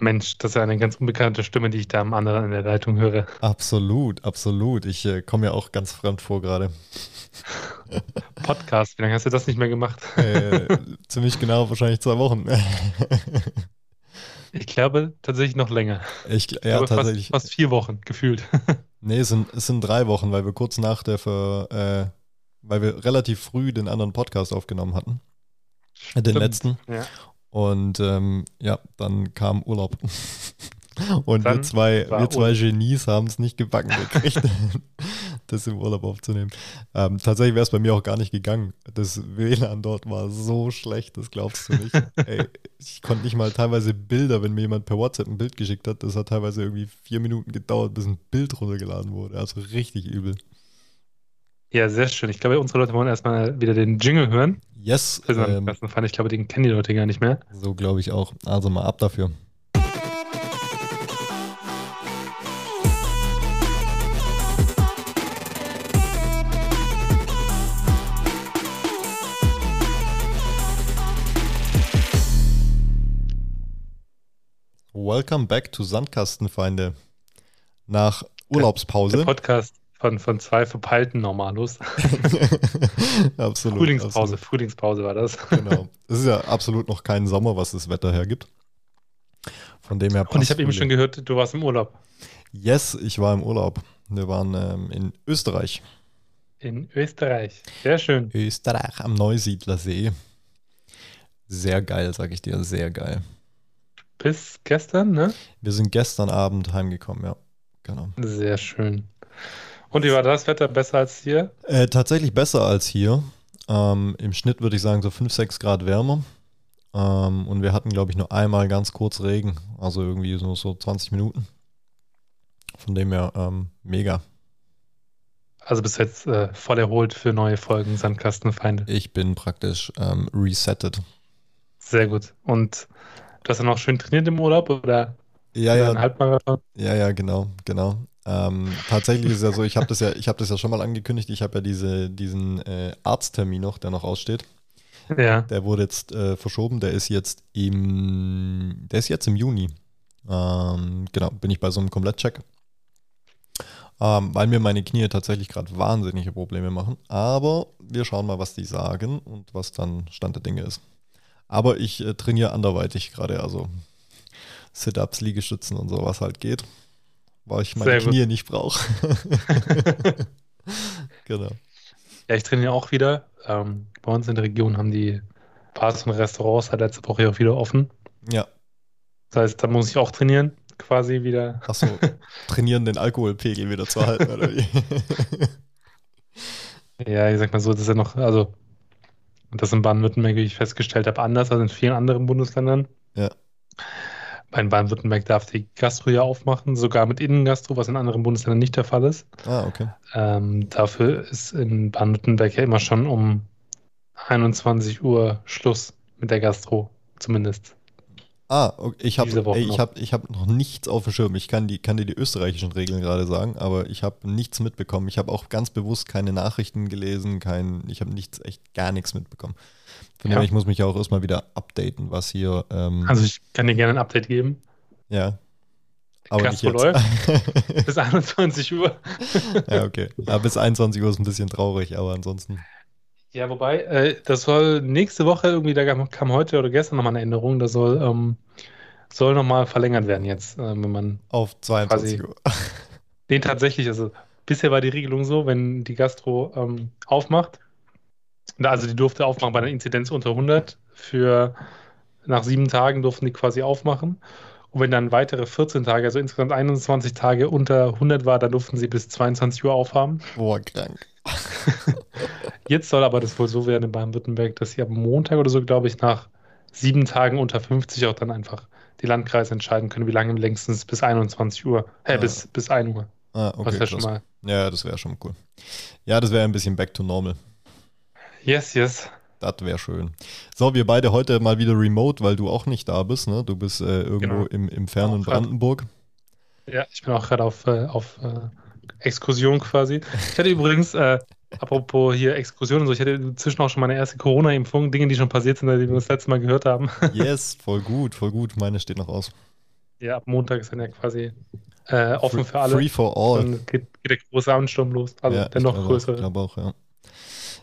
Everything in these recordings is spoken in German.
Mensch, das ist eine ganz unbekannte Stimme, die ich da am anderen in der Leitung höre. Absolut, absolut. Ich äh, komme ja auch ganz fremd vor gerade. Podcast, wie lange hast du das nicht mehr gemacht? Äh, ziemlich genau, wahrscheinlich zwei Wochen. ich glaube tatsächlich noch länger. Ich, ja, glaube, tatsächlich. Fast, fast, vier Wochen gefühlt. nee, es sind, es sind drei Wochen, weil wir kurz nach der, Ver, äh, weil wir relativ früh den anderen Podcast aufgenommen hatten. Stimmt. Den letzten. Ja. Und ähm, ja, dann kam Urlaub. Und wir zwei, wir zwei Genies haben es nicht gebacken gekriegt, das im Urlaub aufzunehmen. Ähm, tatsächlich wäre es bei mir auch gar nicht gegangen. Das WLAN dort war so schlecht, das glaubst du nicht. Ey, ich konnte nicht mal teilweise Bilder, wenn mir jemand per WhatsApp ein Bild geschickt hat, das hat teilweise irgendwie vier Minuten gedauert, bis ein Bild runtergeladen wurde. Also richtig übel. Ja, sehr schön. Ich glaube, unsere Leute wollen erstmal wieder den Jingle hören. Yes. Ähm, Fall. Ich glaube, den kennen die Leute gar nicht mehr. So glaube ich auch. Also mal ab dafür. Welcome back to Sandkastenfeinde. Nach Urlaubspause. Der Podcast von, von zwei verpeilten Normalos. absolut. Frühlingspause, absolut. Frühlingspause war das. genau. Es ist ja absolut noch kein Sommer, was das Wetter hergibt. Von dem her Und ich habe eben schon gehört, du warst im Urlaub. Yes, ich war im Urlaub. Wir waren ähm, in Österreich. In Österreich. Sehr schön. Österreich am Neusiedlersee. Sehr geil, sag ich dir, sehr geil. Bis gestern, ne? Wir sind gestern Abend heimgekommen, ja. Genau. Sehr schön. Und wie war das Wetter besser als hier? Äh, tatsächlich besser als hier. Ähm, Im Schnitt würde ich sagen so 5, 6 Grad wärmer. Ähm, und wir hatten, glaube ich, nur einmal ganz kurz Regen. Also irgendwie so, so 20 Minuten. Von dem her ähm, mega. Also bist du jetzt äh, voll erholt für neue Folgen Sandkastenfeinde? Ich bin praktisch ähm, resettet. Sehr gut. Und du hast dann auch schön trainiert im Urlaub oder? Ja, ja. Ja, ja, genau, genau. Ähm, tatsächlich ist es ja so, ich habe das ja, ich habe das ja schon mal angekündigt, ich habe ja diese, diesen äh, Arzttermin noch, der noch aussteht. Ja. Der wurde jetzt äh, verschoben, der ist jetzt im, der ist jetzt im Juni. Ähm, genau, bin ich bei so einem Komplettcheck. Ähm, weil mir meine Knie tatsächlich gerade wahnsinnige Probleme machen. Aber wir schauen mal, was die sagen und was dann Stand der Dinge ist. Aber ich äh, trainiere anderweitig gerade, also Sit-Ups, Liegestützen und so, was halt geht weil ich meine Knie nicht brauche. genau. Ja, ich trainiere auch wieder. Ähm, bei uns in der Region haben die Bars und Restaurants seit letzter Woche auch wieder offen. Ja. Das heißt, da muss ich auch trainieren, quasi wieder. Achso, trainieren, den Alkoholpegel wieder zu halten, oder wie? ja, ich sag mal so, das ist ja noch, also, das in Baden-Württemberg, wie ich festgestellt habe, anders als in vielen anderen Bundesländern. Ja. Bei Baden-Württemberg darf die Gastro ja aufmachen, sogar mit Innengastro, was in anderen Bundesländern nicht der Fall ist. Ah, okay. Ähm, dafür ist in Baden-Württemberg ja immer schon um 21 Uhr Schluss mit der Gastro, zumindest. Ah, okay. ich habe ich hab, ich hab noch nichts auf dem Schirm. Ich kann, die, kann dir die österreichischen Regeln gerade sagen, aber ich habe nichts mitbekommen. Ich habe auch ganz bewusst keine Nachrichten gelesen, kein, ich habe nichts, echt gar nichts mitbekommen. Von ja. ich muss mich auch erstmal wieder updaten, was hier. Ähm, also ich kann dir gerne ein Update geben. Ja. Aber Gastro nicht läuft. bis 21 Uhr. ja, okay. Ja, bis 21 Uhr ist ein bisschen traurig, aber ansonsten. Ja, wobei, äh, das soll nächste Woche irgendwie, da kam, heute oder gestern nochmal eine Änderung, das soll, ähm, soll nochmal verlängert werden jetzt, äh, wenn man. Auf 22 quasi, Uhr. Nee, tatsächlich, also bisher war die Regelung so, wenn die Gastro ähm, aufmacht, also die durfte aufmachen bei einer Inzidenz unter 100. Für nach sieben Tagen durften die quasi aufmachen. Und wenn dann weitere 14 Tage, also insgesamt 21 Tage unter 100 war, dann durften sie bis 22 Uhr aufhaben. Boah, krank. Jetzt soll aber das wohl so werden in Baden-Württemberg, dass sie am Montag oder so, glaube ich, nach sieben Tagen unter 50 auch dann einfach die Landkreise entscheiden können, wie lange längstens bis 21 Uhr, äh, ah. bis, bis 1 Uhr. Ah, okay. Das schon mal. Ja, das wäre schon cool. Ja, das wäre ein bisschen back to normal. Yes, yes. Das wäre schön. So, wir beide heute mal wieder remote, weil du auch nicht da bist. Ne? Du bist äh, irgendwo genau. im, im fernen Brandenburg. Ja, ich bin auch gerade auf, äh, auf äh, Exkursion quasi. Ich hatte übrigens, äh, apropos hier Exkursion und so, ich hatte inzwischen auch schon meine erste Corona-Impfung, Dinge, die schon passiert sind, die wir das letzte Mal gehört haben. yes, voll gut, voll gut. Meine steht noch aus. Ja, ab Montag ist dann ja quasi äh, offen free, für alle. Free for all. Dann geht, geht der große Ansturm los. Also ja, der noch ich größere. Ich glaube auch, ja.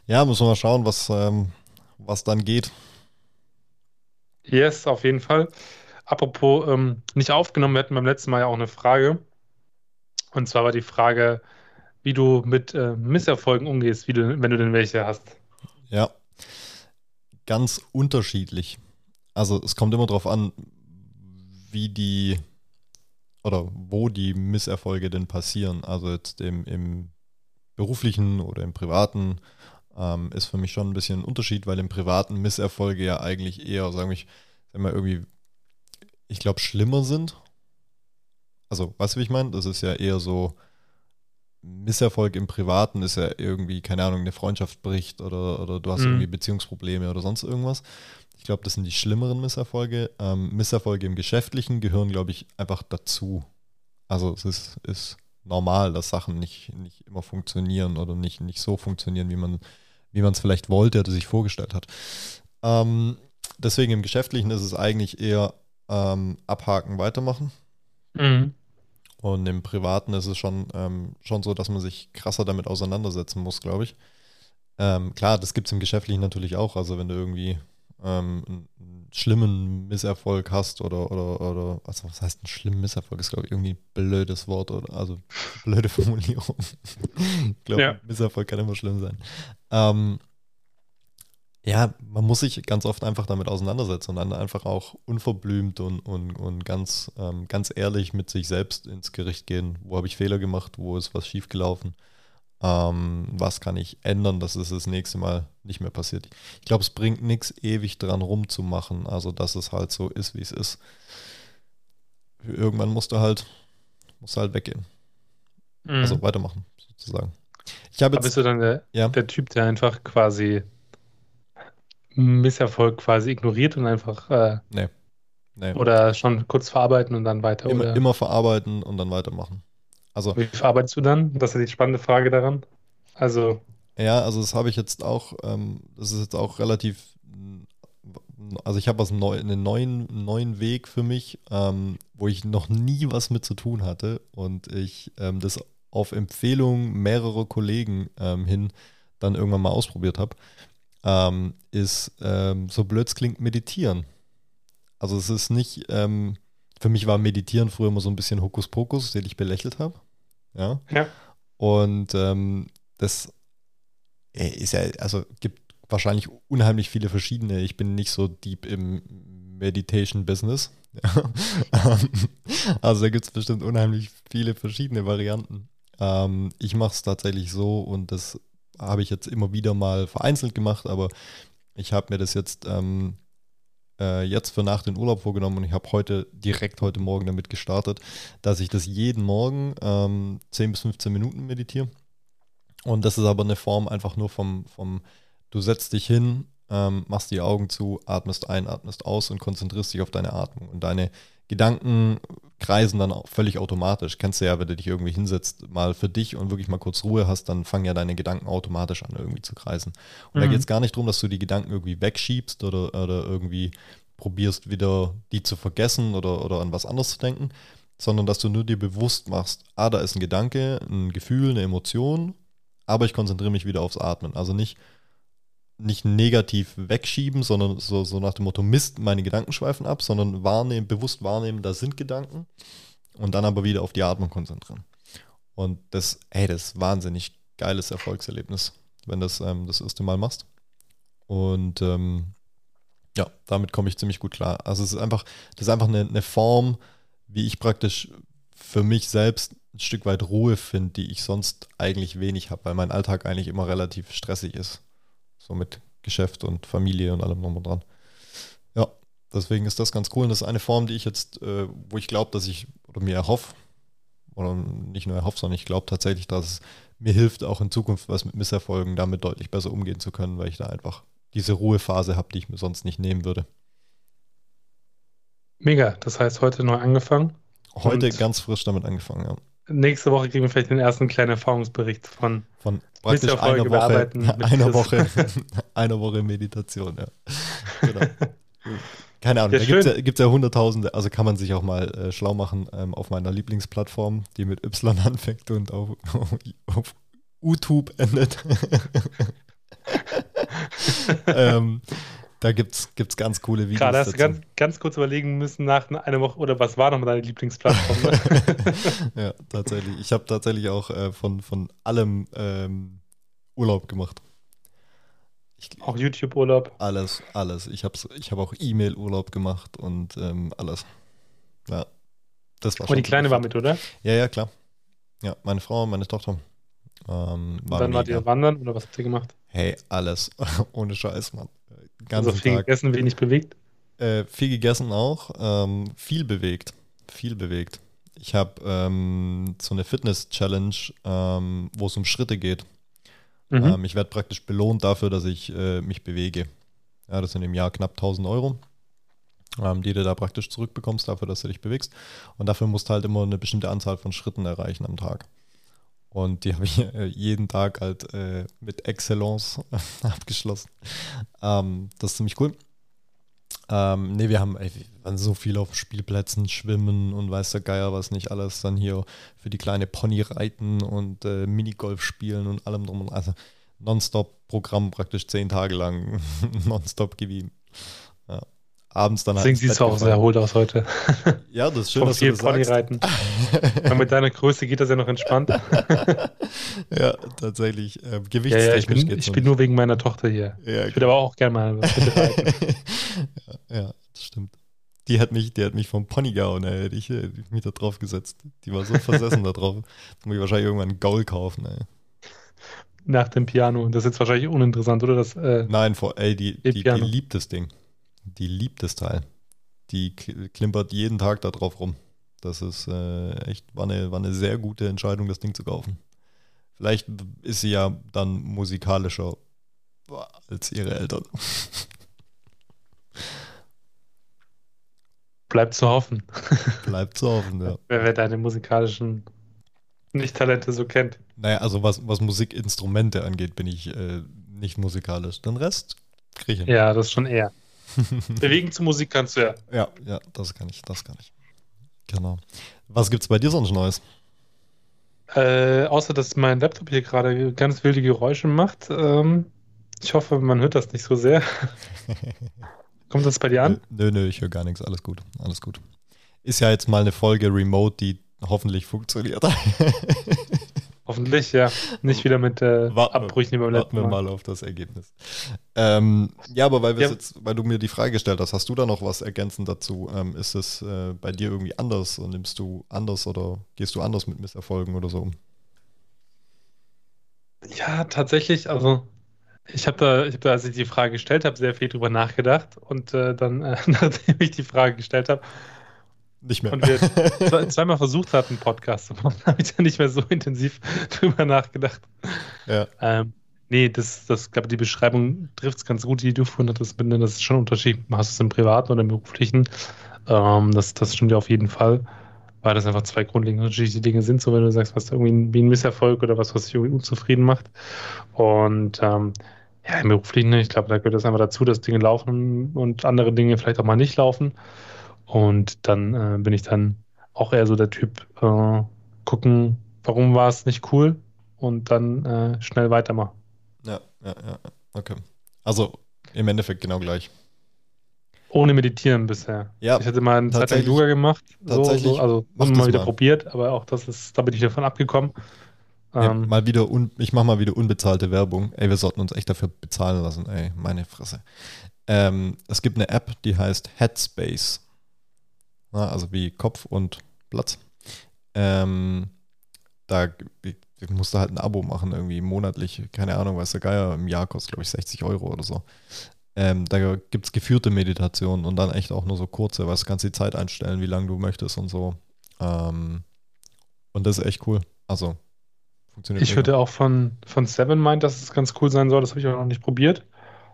Ja, müssen wir mal schauen, was, ähm, was dann geht. Yes, auf jeden Fall. Apropos ähm, nicht aufgenommen, wir hatten beim letzten Mal ja auch eine Frage. Und zwar war die Frage, wie du mit äh, Misserfolgen umgehst, wie du, wenn du denn welche hast. Ja, ganz unterschiedlich. Also es kommt immer darauf an, wie die oder wo die Misserfolge denn passieren. Also jetzt im, im beruflichen oder im privaten ähm, ist für mich schon ein bisschen ein Unterschied, weil im privaten Misserfolge ja eigentlich eher, sagen wir, sagen wir irgendwie, ich glaube, schlimmer sind. Also, weißt du, wie ich meine? Das ist ja eher so, Misserfolg im Privaten ist ja irgendwie, keine Ahnung, eine Freundschaft bricht oder, oder du hast mhm. irgendwie Beziehungsprobleme oder sonst irgendwas. Ich glaube, das sind die schlimmeren Misserfolge. Ähm, Misserfolge im Geschäftlichen gehören, glaube ich, einfach dazu. Also es ist, ist normal, dass Sachen nicht, nicht immer funktionieren oder nicht, nicht so funktionieren, wie man wie man es vielleicht wollte oder sich vorgestellt hat. Ähm, deswegen im Geschäftlichen ist es eigentlich eher ähm, abhaken, weitermachen. Mhm. Und im Privaten ist es schon, ähm, schon so, dass man sich krasser damit auseinandersetzen muss, glaube ich. Ähm, klar, das gibt es im Geschäftlichen natürlich auch. Also wenn du irgendwie ähm, einen schlimmen Misserfolg hast oder, oder, oder also was heißt ein schlimmen Misserfolg, ist glaube ich irgendwie ein blödes Wort oder also blöde Formulierung. ich glaube, ja. Misserfolg kann immer schlimm sein. Ähm, ja, man muss sich ganz oft einfach damit auseinandersetzen und dann einfach auch unverblümt und, und, und ganz, ähm, ganz ehrlich mit sich selbst ins Gericht gehen. Wo habe ich Fehler gemacht? Wo ist was schiefgelaufen? Ähm, was kann ich ändern, dass es das nächste Mal nicht mehr passiert? Ich glaube, es bringt nichts, ewig dran rumzumachen. Also, dass es halt so ist, wie es ist. Irgendwann musst du halt, musst du halt weggehen. Mhm. Also weitermachen, sozusagen. Ich jetzt, bist du dann der, ja? der Typ, der einfach quasi Misserfolg quasi ignoriert und einfach. Äh, nee. nee. Oder schon kurz verarbeiten und dann weiter? Immer, immer verarbeiten und dann weitermachen. Also, Wie verarbeitest du dann? Das ist die spannende Frage daran. Also. Ja, also das habe ich jetzt auch, ähm, das ist jetzt auch relativ, also ich habe was neu, einen neuen, neuen Weg für mich, ähm, wo ich noch nie was mit zu tun hatte und ich ähm, das auf Empfehlung mehrerer Kollegen ähm, hin dann irgendwann mal ausprobiert habe, ähm, ist, ähm, so blöd es klingt, meditieren. Also es ist nicht, für mich war Meditieren früher immer so ein bisschen Hokuspokus, den ich belächelt habe. Ja. ja. Und ähm, das äh, ist ja, also gibt wahrscheinlich unheimlich viele verschiedene. Ich bin nicht so deep im Meditation-Business. also da gibt es bestimmt unheimlich viele verschiedene Varianten. Ähm, ich mache es tatsächlich so und das habe ich jetzt immer wieder mal vereinzelt gemacht, aber ich habe mir das jetzt ähm, äh, jetzt für nach den Urlaub vorgenommen und ich habe heute direkt heute Morgen damit gestartet, dass ich das jeden Morgen ähm, 10 bis 15 Minuten meditiere. Und das ist aber eine Form einfach nur vom, vom du setzt dich hin, ähm, machst die Augen zu, atmest ein, atmest aus und konzentrierst dich auf deine Atmung. Und deine Gedanken kreisen dann auch völlig automatisch. Kennst du ja, wenn du dich irgendwie hinsetzt, mal für dich und wirklich mal kurz Ruhe hast, dann fangen ja deine Gedanken automatisch an, irgendwie zu kreisen. Und mhm. da geht es gar nicht darum, dass du die Gedanken irgendwie wegschiebst oder, oder irgendwie probierst, wieder die zu vergessen oder, oder an was anderes zu denken, sondern dass du nur dir bewusst machst, ah, da ist ein Gedanke, ein Gefühl, eine Emotion, aber ich konzentriere mich wieder aufs Atmen. Also nicht, nicht negativ wegschieben, sondern so, so nach dem Motto, Mist, meine Gedanken schweifen ab, sondern wahrnehmen, bewusst wahrnehmen, da sind Gedanken und dann aber wieder auf die Atmung konzentrieren. Und das, hey, das ist wahnsinnig geiles Erfolgserlebnis, wenn das ähm, das erste Mal machst. Und ähm, ja, damit komme ich ziemlich gut klar. Also es ist einfach, das ist einfach eine, eine Form, wie ich praktisch für mich selbst ein Stück weit Ruhe finde, die ich sonst eigentlich wenig habe, weil mein Alltag eigentlich immer relativ stressig ist. So mit Geschäft und Familie und allem drum und dran. Ja, deswegen ist das ganz cool. Und das ist eine Form, die ich jetzt, äh, wo ich glaube, dass ich oder mir erhoffe, oder nicht nur erhoffe, sondern ich glaube tatsächlich, dass es mir hilft, auch in Zukunft was mit Misserfolgen damit deutlich besser umgehen zu können, weil ich da einfach diese Ruhephase habe, die ich mir sonst nicht nehmen würde. Mega, das heißt heute neu angefangen. Heute ganz frisch damit angefangen, ja. Nächste Woche kriegen wir vielleicht den ersten kleinen Erfahrungsbericht von, von praktisch einer Woche, einer Woche, einer Woche Meditation, ja. Genau. Keine Ahnung, ja, da gibt es ja, ja Hunderttausende, also kann man sich auch mal äh, schlau machen ähm, auf meiner Lieblingsplattform, die mit Y anfängt und auf, auf, auf YouTube endet. ähm, da gibt es ganz coole Videos. Gerade hast dazu. du ganz, ganz kurz überlegen müssen nach einer Woche, oder was war nochmal deine Lieblingsplattform? Ne? ja, tatsächlich. Ich habe tatsächlich auch äh, von, von allem ähm, Urlaub gemacht. Ich, auch YouTube-Urlaub? Alles, alles. Ich habe ich hab auch E-Mail-Urlaub gemacht und ähm, alles. Ja, das war Aber die Kleine war mit, oder? Ja, ja, klar. Ja, meine Frau und meine Tochter. Ähm, war dann wart ihr wandern oder was habt ihr gemacht? Hey, alles. Ohne Scheiß, Mann. Ganz also viel Tag. gegessen, wenig bewegt? Äh, viel gegessen auch. Ähm, viel bewegt. Viel bewegt. Ich habe ähm, so eine Fitness-Challenge, ähm, wo es um Schritte geht. Mhm. Ähm, ich werde praktisch belohnt dafür, dass ich äh, mich bewege. Ja, das sind im Jahr knapp 1000 Euro, ähm, die du da praktisch zurückbekommst dafür, dass du dich bewegst. Und dafür musst du halt immer eine bestimmte Anzahl von Schritten erreichen am Tag. Und die habe ich äh, jeden Tag halt äh, mit Excellence abgeschlossen. Ähm, das ist ziemlich cool. Ähm, ne, wir haben ey, wir waren so viel auf Spielplätzen, schwimmen und weiß der Geier was nicht alles. Dann hier für die kleine Pony reiten und äh, Minigolf spielen und allem drum und also Nonstop-Programm praktisch zehn Tage lang nonstop gewieben. Abends dann Deswegen siehst du auch sehr erholt aus heute. Ja, das ist schön, dass du das Pony sagst. reiten. mit deiner Größe geht das ja noch entspannt. ja, tatsächlich. Äh, Gewichtstechnisch ja, ja, ich bin, ich bin nur wegen meiner Tochter hier. Ja, ich würde aber auch gerne mal ja, ja, das stimmt. Die hat mich, die hat mich vom Pony gehauen, ey. Hätte ich, hätte mich da drauf gesetzt. Die war so versessen da drauf. muss ich wahrscheinlich irgendwann einen Gaul kaufen, ey. Nach dem Piano. Das ist jetzt wahrscheinlich uninteressant, oder? Das, äh, Nein, vor, ey, die, die, die liebt das Ding. Die liebt das Teil. Die klimpert jeden Tag da drauf rum. Das ist äh, echt, war eine, war eine sehr gute Entscheidung, das Ding zu kaufen. Vielleicht ist sie ja dann musikalischer als ihre Eltern. Bleibt zu hoffen. Bleibt zu hoffen, ja. Wer, wer deine musikalischen Nicht-Talente so kennt. Naja, also was, was Musikinstrumente angeht, bin ich äh, nicht musikalisch. Den Rest kriege ich. Ja, das schon eher. Bewegen zu Musik kannst du ja. Ja, ja, das kann ich, das kann ich. Genau. Was gibt's bei dir sonst Neues? Äh, außer dass mein Laptop hier gerade ganz wilde Geräusche macht. Ähm, ich hoffe, man hört das nicht so sehr. Kommt das bei dir an? Nö, nö, ich höre gar nichts. Alles gut, alles gut. Ist ja jetzt mal eine Folge Remote, die hoffentlich funktioniert. Hoffentlich, ja. Nicht wieder mit äh, warten, Abbrüchen wie beim letzten Mal. Warten wir mal auf das Ergebnis. Ähm, ja, aber weil, ja. Jetzt, weil du mir die Frage gestellt hast, hast du da noch was ergänzend dazu? Ähm, ist es äh, bei dir irgendwie anders und nimmst du anders oder gehst du anders mit Misserfolgen oder so um? Ja, tatsächlich, also ich habe da, ich hab da, als ich die Frage gestellt habe, sehr viel drüber nachgedacht und äh, dann, äh, nachdem ich die Frage gestellt habe, nicht mehr. Und wir zweimal versucht hatten, Podcast zu machen, habe ich da nicht mehr so intensiv drüber nachgedacht. Ja. Ähm, nee, das, das glaube die Beschreibung trifft es ganz gut, die du vorhin hattest. Das ist schon ein Unterschied. Hast du es im privaten oder im beruflichen? Ähm, das, das stimmt ja auf jeden Fall, weil das einfach zwei grundlegend unterschiedliche Dinge sind. So, wenn du sagst, was irgendwie wie ein Misserfolg oder was, was dich irgendwie unzufrieden macht. Und ähm, ja, im beruflichen, ich glaube, da gehört es einfach dazu, dass Dinge laufen und andere Dinge vielleicht auch mal nicht laufen. Und dann äh, bin ich dann auch eher so der Typ, äh, gucken, warum war es nicht cool und dann äh, schnell weitermachen. Ja, ja, ja, okay. Also im Endeffekt genau gleich. Ohne Meditieren bisher. Ja, ich hatte mal eine Zeit lang Yoga gemacht, so, so also mal wieder mal. probiert, aber auch das ist, da bin ich davon abgekommen. Ja, ähm, mal wieder un, ich mache mal wieder unbezahlte Werbung. Ey, wir sollten uns echt dafür bezahlen lassen. Ey, meine Fresse. Ähm, es gibt eine App, die heißt Headspace also wie Kopf und Platz. Ähm, da musst du halt ein Abo machen, irgendwie monatlich, keine Ahnung, weiß der Geier, im Jahr kostet, glaube ich, 60 Euro oder so. Ähm, da gibt es geführte Meditationen und dann echt auch nur so kurze, weil du kannst die Zeit einstellen, wie lange du möchtest und so. Ähm, und das ist echt cool. Also, funktioniert. Ich würde auch von, von Seven meint, dass es ganz cool sein soll, das habe ich auch noch nicht probiert.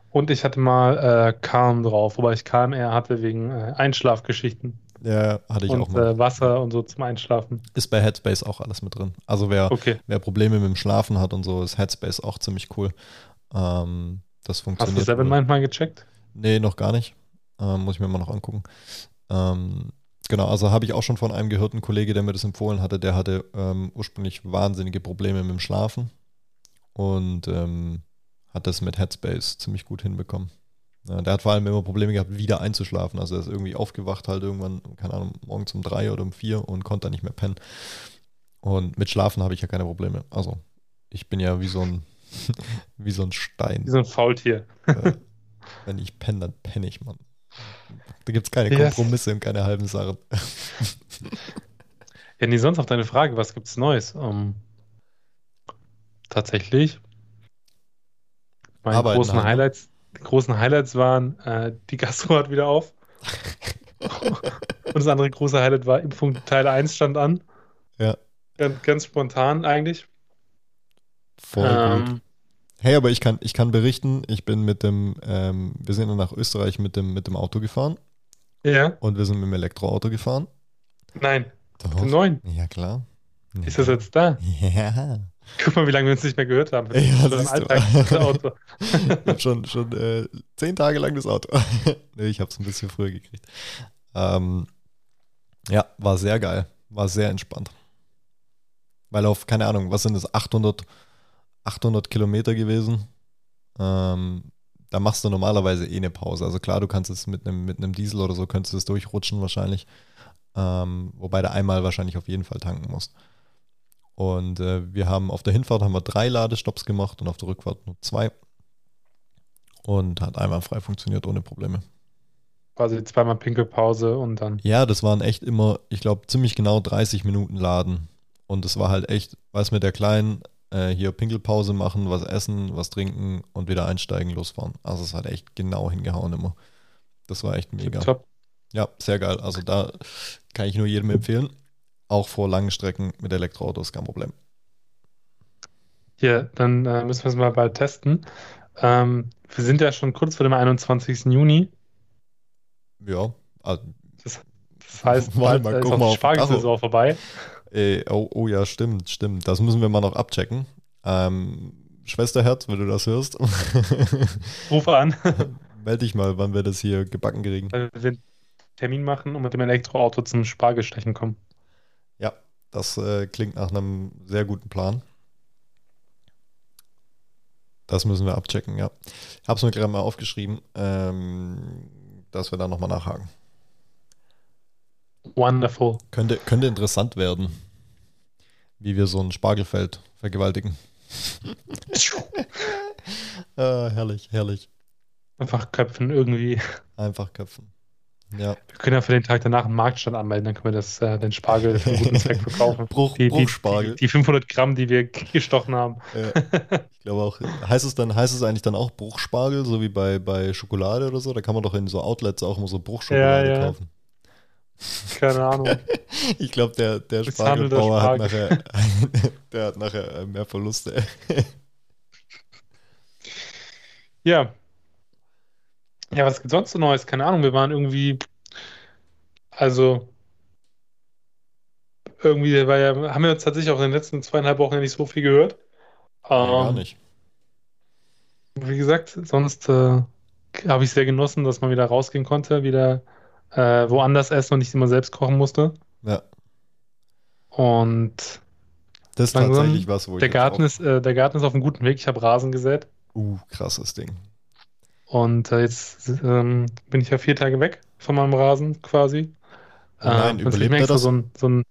Und ich hatte mal äh, Calm drauf, wobei ich Calm eher hatte wegen äh, Einschlafgeschichten. Ja, hatte ich und, auch mal. Äh, Wasser und so zum Einschlafen. Ist bei Headspace auch alles mit drin. Also wer, okay. wer Probleme mit dem Schlafen hat und so, ist Headspace auch ziemlich cool. Ähm, das funktioniert. Hast du Seven Mind mal gecheckt? Nee, noch gar nicht. Ähm, muss ich mir mal noch angucken. Ähm, genau, also habe ich auch schon von einem gehört, ein Kollege, der mir das empfohlen hatte, der hatte ähm, ursprünglich wahnsinnige Probleme mit dem Schlafen und ähm, hat das mit Headspace ziemlich gut hinbekommen. Ja, der hat vor allem immer Probleme gehabt, wieder einzuschlafen. Also er ist irgendwie aufgewacht halt irgendwann, keine Ahnung, morgens um drei oder um vier und konnte dann nicht mehr pennen. Und mit Schlafen habe ich ja keine Probleme. Also ich bin ja wie so ein, wie so ein Stein. Wie so ein Faultier. Äh, wenn ich penne, dann penne ich, Mann. Da gibt es keine Kompromisse yes. und keine halben Sachen. ja, nee, sonst auf deine Frage, was gibt es Neues? Um, ähm, tatsächlich. Meine Arbeiten großen haben. Highlights, die großen Highlights waren, äh, die Gastro hat wieder auf. und das andere große Highlight war, Impfung Teil 1 stand an. Ja. Ganz, ganz spontan eigentlich. Voll ähm, gut. Hey, aber ich kann, ich kann berichten, ich bin mit dem, ähm, wir sind nach Österreich mit dem, mit dem Auto gefahren. Ja. Und wir sind mit dem Elektroauto gefahren. Nein. Doch. Den neuen. Ja, klar. Ja. Ist das jetzt da? Ja. Guck mal, wie lange wir uns nicht mehr gehört haben. Das ja, das ist Auto. ich habe schon, schon äh, zehn Tage lang das Auto. nee, ich habe es ein bisschen früher gekriegt. Ähm, ja, war sehr geil. War sehr entspannt. Weil auf, keine Ahnung, was sind das, 800, 800 Kilometer gewesen. Ähm, da machst du normalerweise eh eine Pause. Also klar, du kannst es mit einem, mit einem Diesel oder so, könntest du es durchrutschen wahrscheinlich. Ähm, wobei du einmal wahrscheinlich auf jeden Fall tanken musst. Und äh, wir haben auf der Hinfahrt haben wir drei Ladestops gemacht und auf der Rückfahrt nur zwei. Und hat einmal frei funktioniert ohne Probleme. Quasi zweimal Pinkelpause und dann. Ja, das waren echt immer, ich glaube, ziemlich genau 30 Minuten Laden. Und es war halt echt, was mit der Kleinen, äh, hier Pinkelpause machen, was essen, was trinken und wieder einsteigen, losfahren. Also es hat echt genau hingehauen immer. Das war echt mega. Top. Ja, sehr geil. Also da kann ich nur jedem empfehlen. Auch vor langen Strecken mit Elektroautos kein Problem. Hier, dann äh, müssen wir es mal bald testen. Ähm, wir sind ja schon kurz vor dem 21. Juni. Ja. Also, das, das, heißt, bald mal, ist auch die Spargelsaison vorbei. Äh, oh, oh, ja, stimmt, stimmt. Das müssen wir mal noch abchecken. Ähm, Schwesterherz, wenn du das hörst. Rufe an. Meld dich mal, wann wir das hier gebacken kriegen. Wir einen Termin machen und mit dem Elektroauto zum Spargelstechen kommen. Das äh, klingt nach einem sehr guten Plan. Das müssen wir abchecken, ja. Ich habe es mir gerade mal aufgeschrieben, ähm, dass wir da nochmal nachhaken. Wonderful. Könnte, könnte interessant werden, wie wir so ein Spargelfeld vergewaltigen. ah, herrlich, herrlich. Einfach köpfen irgendwie. Einfach köpfen. Ja. Wir können ja für den Tag danach einen Marktstand anmelden, dann können wir das, äh, den Spargel für einen guten Zweck verkaufen. Bruch, die, Bruchspargel. Die, die, 500 Gramm, die wir gestochen haben. Ja. Ich glaube auch, heißt es dann, heißt es eigentlich dann auch Bruchspargel, so wie bei, bei Schokolade oder so? Da kann man doch in so Outlets auch immer so Bruchschokolade ja, ja. kaufen. Keine Ahnung. Ich glaube, der, der Spargelbauer hat nachher, der hat nachher äh, mehr Verluste. Ja. Ja, was gibt sonst so Neues? Keine Ahnung, wir waren irgendwie, also irgendwie, weil ja, haben wir uns tatsächlich auch in den letzten zweieinhalb Wochen ja nicht so viel gehört. Ja, gar ähm, nicht. Wie gesagt, sonst äh, habe ich sehr genossen, dass man wieder rausgehen konnte, wieder äh, woanders essen und nicht immer selbst kochen musste. Ja. Und das ist langsam, tatsächlich was, wo der ich Garten ist, äh, Der Garten ist auf einem guten Weg. Ich habe Rasen gesät. Uh, krasses Ding. Und äh, jetzt ähm, bin ich ja vier Tage weg von meinem Rasen quasi. Oh nein, äh, überlebt er das? So, ein, so, ein,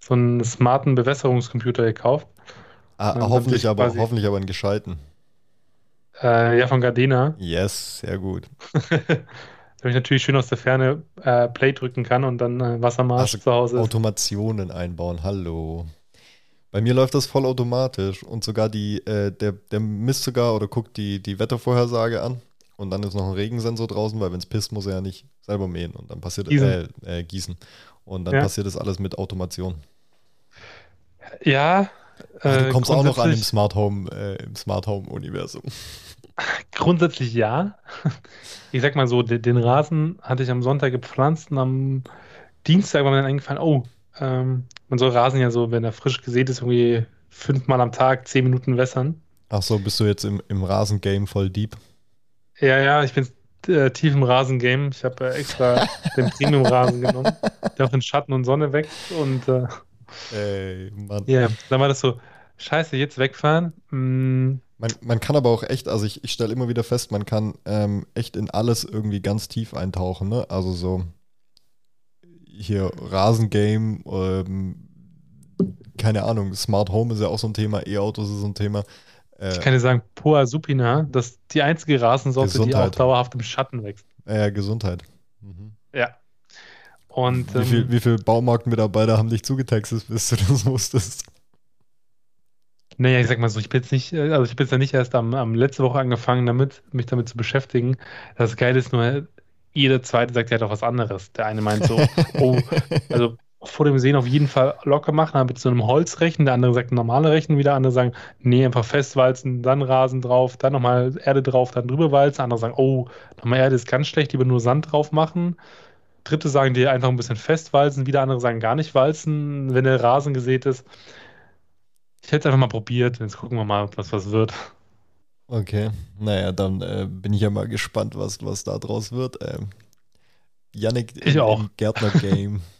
so einen smarten Bewässerungscomputer gekauft. Ah, hoffentlich, aber, hoffentlich aber einen gescheiten. Äh, ja, von Gardena. Yes, sehr gut. damit ich natürlich schön aus der Ferne äh, Play drücken kann und dann äh, Wassermarsch also zu Hause ist. Automationen einbauen, hallo. Bei mir läuft das vollautomatisch und sogar die, äh, der, der misst sogar oder guckt die, die Wettervorhersage an und dann ist noch ein Regensensor draußen, weil wenn es pisst, muss er ja nicht selber mähen und dann passiert gießen. Äh, äh, gießen. Und dann ja. passiert das alles mit Automation. Ja. Ach, du kommst auch noch an im Smart Home, äh, im Smart Home Universum. Grundsätzlich ja. Ich sag mal so, den, den, Rasen hatte ich am Sonntag gepflanzt und am Dienstag war mir dann eingefallen, oh, ähm, man soll Rasen ja so, wenn er frisch gesät ist, irgendwie fünfmal am Tag zehn Minuten wässern. Ach so, bist du jetzt im, im Rasengame voll deep? Ja, ja, ich bin äh, tief im Rasengame. Ich habe äh, extra den Premium-Rasen genommen, der auch in Schatten und Sonne wächst. Und äh, Ey, Mann. ja, yeah, dann war das so, scheiße, jetzt wegfahren. Mm, Man, man kann aber auch echt, also ich, ich stelle immer wieder fest, man kann ähm, echt in alles irgendwie ganz tief eintauchen, ne? Also so hier Rasengame, ähm, keine Ahnung, Smart Home ist ja auch so ein Thema, E-Autos ist so ein Thema. Äh, ich kann dir sagen, Poa Supina, das ist die einzige Rasensorte, die auch Gesundheit. dauerhaft im Schatten wächst. äh, Gesundheit. Mhm. Ja. Und Wie viel, ähm, wie viel Baumarktmitarbeiter haben dich zugetextet, bis du das wusstest? naja, ich sag mal so, ich bin jetzt nicht, äh, also ich bin jetzt ja nicht erst am, am letzte Woche angefangen damit, mich damit zu beschäftigen. Das Geile ist nur, jeder zweite sagt, er hat doch was anderes. Der eine meint so, oh, also vor dem Sehen auf jeden Fall locker machen, aber mit so einem Holzrechen. Der andere sagt normale Rechen, wieder andere sagen, nee, einfach festwalzen, dann Rasen drauf, dann nochmal Erde drauf, dann drüber walzen. Andere sagen, oh, nochmal Erde ist ganz schlecht, lieber nur Sand drauf machen. Dritte sagen dir einfach ein bisschen festwalzen, wieder andere sagen gar nicht walzen, wenn der Rasen gesät ist. Ich hätte es einfach mal probiert. Jetzt gucken wir mal, was was wird. Okay, naja, dann äh, bin ich ja mal gespannt, was, was da draus wird. Ähm, Yannick Ich im, auch. Gärtner-Game.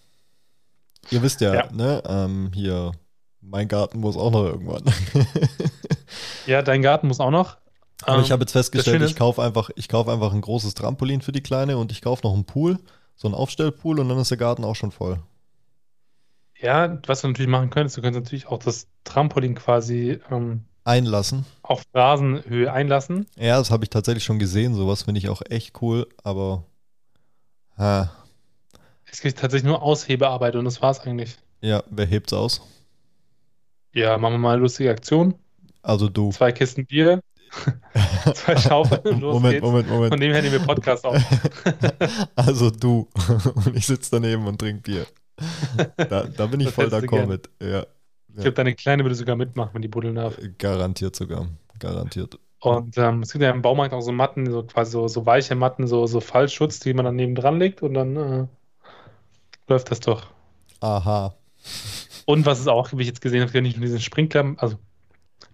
Ihr wisst ja, Ja. ne? Ähm, hier, mein Garten muss auch noch irgendwann. Ja, dein Garten muss auch noch. Aber ich Ähm, habe jetzt festgestellt, ich kaufe einfach, ich kaufe einfach ein großes Trampolin für die Kleine und ich kaufe noch einen Pool, so einen Aufstellpool und dann ist der Garten auch schon voll. Ja, was du natürlich machen könntest, du könntest natürlich auch das Trampolin quasi ähm, Einlassen. auf Rasenhöhe einlassen. Ja, das habe ich tatsächlich schon gesehen, sowas finde ich auch echt cool, aber ha, Es gibt tatsächlich nur Aushebearbeit und das war's eigentlich. ja, wer hebt's aus? Ja, machen wir mal eine lustige Aktion. Also du. Zwei Kisten Bier, zwei Schaufeln und los Moment, geht's. Moment, Von Moment. dem her nehmen wir Podcast auf. Also du. Und ich sitze daneben und trinke Bier. Da, da bin ich Das voll d'accord mit. Ja, Ich glaube, deine Kleine würde sogar mitmachen, wenn die buddeln darf. garantiert sogar. Garantiert. Und ähm, es gibt ja im Baumarkt auch so Matten, so quasi so, so weiche Matten, so, so Fallschutz, die man dann neben dran legt und dann äh, läuft das doch. Aha. Und was es auch, wie ich jetzt gesehen habe, nicht nur diesen Sprinkler, also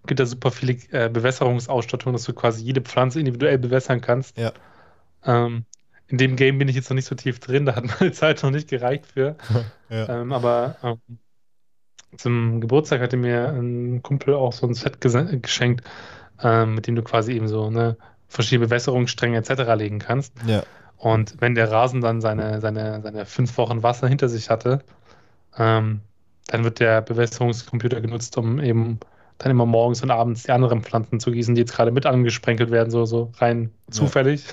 gibt da super viele äh, Bewässerungsausstattungen, dass du quasi jede Pflanze individuell bewässern kannst. Ja. Ähm, in dem Game bin ich jetzt noch nicht so tief drin, da hat meine Zeit noch nicht gereicht für. Ja. Ähm, aber ähm, zum Geburtstag hatte mir ein Kumpel auch so ein Set geschenkt, ähm, mit dem du quasi eben so ne, verschiedene Bewässerungsstränge etc. legen kannst. Ja. Und wenn der Rasen dann seine, seine, seine fünf Wochen Wasser hinter sich hatte, ähm, dann wird der Bewässerungscomputer genutzt, um eben dann immer morgens und abends die anderen Pflanzen zu gießen, die jetzt gerade mit angesprenkelt werden, so, so rein zufällig.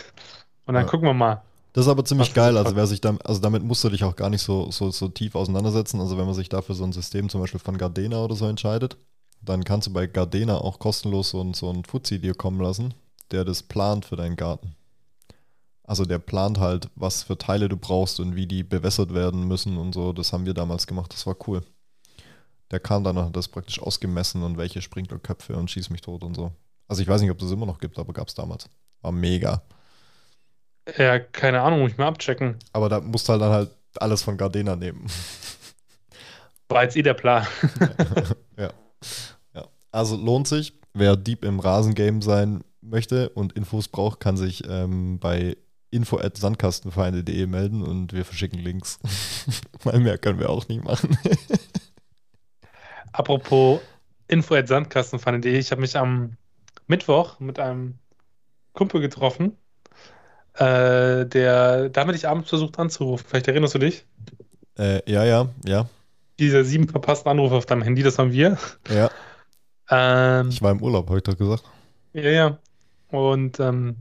Und dann Ja. gucken wir mal. Das ist aber ziemlich geil. Also wer sich dann, also damit musst du dich auch gar nicht so, so, so tief auseinandersetzen. Also wenn man sich dafür so ein System zum Beispiel von Gardena oder so entscheidet, dann kannst du bei Gardena auch kostenlos so ein, so ein Fuzzi dir kommen lassen, der das plant für deinen Garten. Also der plant halt, was für Teile du brauchst und wie die bewässert werden müssen und so. Das haben wir damals gemacht. Das war cool. Der kam dann und hat das praktisch ausgemessen und welche Sprinklerköpfe und schieß mich tot und so. Also ich weiß nicht, ob das immer noch gibt, aber gab es damals. War mega. Ja, keine Ahnung, muss ich mal abchecken. Aber da musst du halt dann halt alles von Gardena nehmen. War jetzt eh der Plan. ja. ja. Also lohnt sich. Wer deep im Rasengame sein möchte und Infos braucht, kann sich ähm, bei info.sandkastenfeinde.de melden und wir verschicken Links. Weil mehr können wir auch nicht machen. Apropos info.sandkastenfan.de, ich habe mich am Mittwoch mit einem Kumpel getroffen, äh, der, da habe ich abends versucht anzurufen. Vielleicht erinnerst du dich? äh, ja, ja, ja, Diese sieben verpassten Anrufe auf deinem Handy, das waren wir. ja. Ähm, Ich war im Urlaub, habe ich doch gesagt. ja, ja. Und ähm,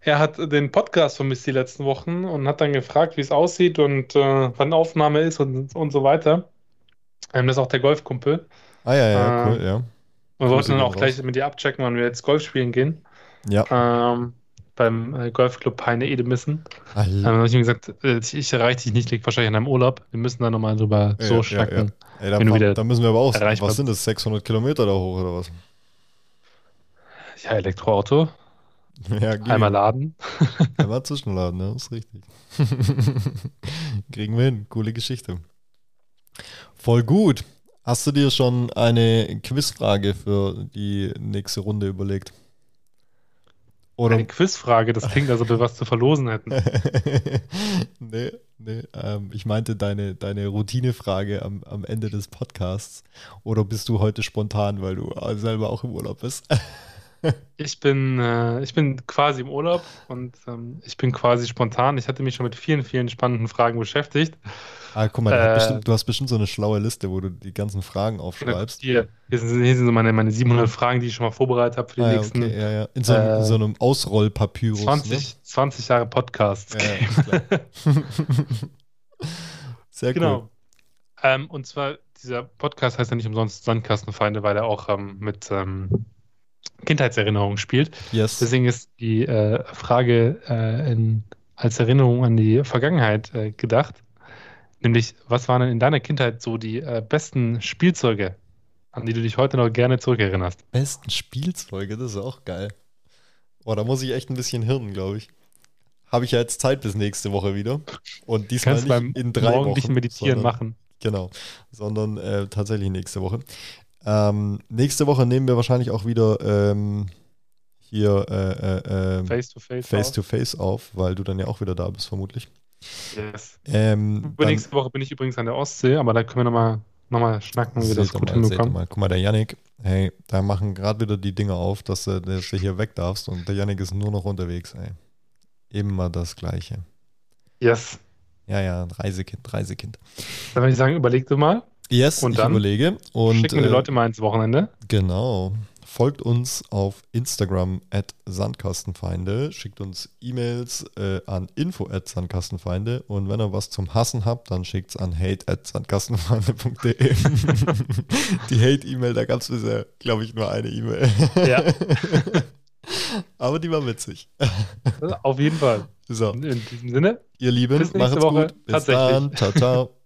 er hat den Podcast vermisst die letzten Wochen und hat dann gefragt, wie es aussieht und äh, wann Aufnahme ist und, und so weiter. Ähm, das ist auch der Golfkumpel. Ah, ja, ja, Äh, cool, ja. Wir wollten dann auch gleich mit dir abchecken, wann wir jetzt Golf spielen gehen. Ja. Ähm, beim äh, Golfclub Peine Edemissen. Ah, Ähm, da habe ich ihm gesagt, äh, ich, ich erreiche dich nicht, liegt wahrscheinlich in deinem Urlaub. Wir müssen da nochmal drüber Ja, so ja, schnacken. Ey, da, müssen wir aber auch, was sind das, 600 Kilometer da hoch oder was? Ja, Elektroauto, Ja, einmal laden. Einmal zwischenladen, ja, ist richtig. Kriegen wir hin, coole Geschichte. Voll gut. Hast du dir schon eine Quizfrage für die nächste Runde überlegt? Oder Eine Quizfrage, das klingt, als ob wir was zu verlosen hätten. nee, nee. Ähm, ich meinte deine, deine Routinefrage am, am Ende des Podcasts. Oder bist du heute spontan, weil du selber auch im Urlaub bist? Ich bin, äh, ich bin quasi im Urlaub und ähm, ich bin quasi spontan. Ich hatte mich schon mit vielen, vielen spannenden Fragen beschäftigt. Ah, guck mal, äh, bestimmt, du hast bestimmt so eine schlaue Liste, wo du die ganzen Fragen aufschreibst. Hier, hier, sind, hier sind so meine, meine 700 Fragen, die ich schon mal vorbereitet habe für die ah, nächsten. Okay, ja, ja. In so, äh, so einem Ausrollpapyrus. 20, ne? 20 Jahre Podcasts. Ja, Sehr genau. cool. Ähm, und zwar, dieser Podcast heißt ja nicht umsonst Sandkastenfeinde, weil er auch ähm, mit ähm, Kindheitserinnerungen spielt. Yes. Deswegen ist die äh, Frage äh, in, als Erinnerung an die Vergangenheit äh, gedacht. Nämlich, was waren denn in deiner Kindheit so die äh, besten Spielzeuge, an die du dich heute noch gerne zurückerinnerst? Besten Spielzeuge, das ist auch geil. Boah, da muss ich echt ein bisschen hirnen, glaube ich. Habe ich ja jetzt Zeit bis nächste Woche wieder. Und diesmal Kannst nicht beim in drei morgendlichen Wochen. Meditieren sondern, machen. Genau, sondern äh, tatsächlich nächste Woche. Ähm, nächste Woche nehmen wir wahrscheinlich auch wieder ähm, hier äh, äh, face to face, face, to face auf, weil du dann ja auch wieder da bist, vermutlich. Yes. Ähm, nächste Woche bin ich übrigens an der Ostsee, aber da können wir nochmal noch mal schnacken, wie wir das gut hinbekommen. Mal. Guck mal, der Yannick, hey, da machen gerade wieder die Dinge auf, dass, dass du hier weg darfst und der Yannick ist nur noch unterwegs, ey. Immer das Gleiche. Yes. Ja, ja, Reisekind, Reisekind. Dann würde ich sagen, überleg du mal. Yes, und ich überlege. Und, schicken wir die äh, Leute mal ins Wochenende. Genau. Folgt uns auf Instagram at Sandkastenfeinde, schickt uns E-Mails äh, an info at Sandkastenfeinde und wenn ihr was zum Hassen habt, dann schickt es an hate at sandkastenfeinde.de. die Hate-E-Mail, da gab es bisher, glaube ich, nur eine E-Mail. Ja. Aber die war witzig. Auf jeden Fall. So. In diesem Sinne. Ihr Lieben, nächste Woche. gut. Bis dann. Ciao, ciao.